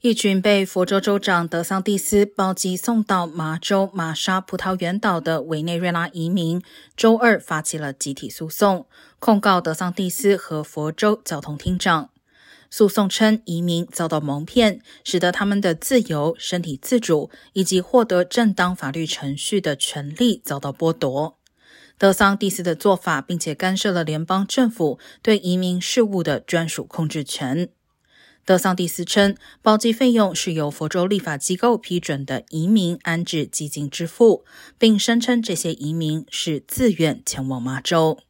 一群被佛州州长德桑蒂斯包机送到麻州玛莎葡萄园岛的委内瑞拉移民，周二发起了集体诉讼，控告德桑蒂斯和佛州交通厅长。诉讼称，移民遭到蒙骗，使得他们的自由、身体自主以及获得正当法律程序的权利遭到剥夺。德桑蒂斯的做法，并且干涉了联邦政府对移民事务的专属控制权。德桑蒂斯称，包机费用是由佛州立法机构批准的移民安置基金支付，并声称这些移民是自愿前往马州。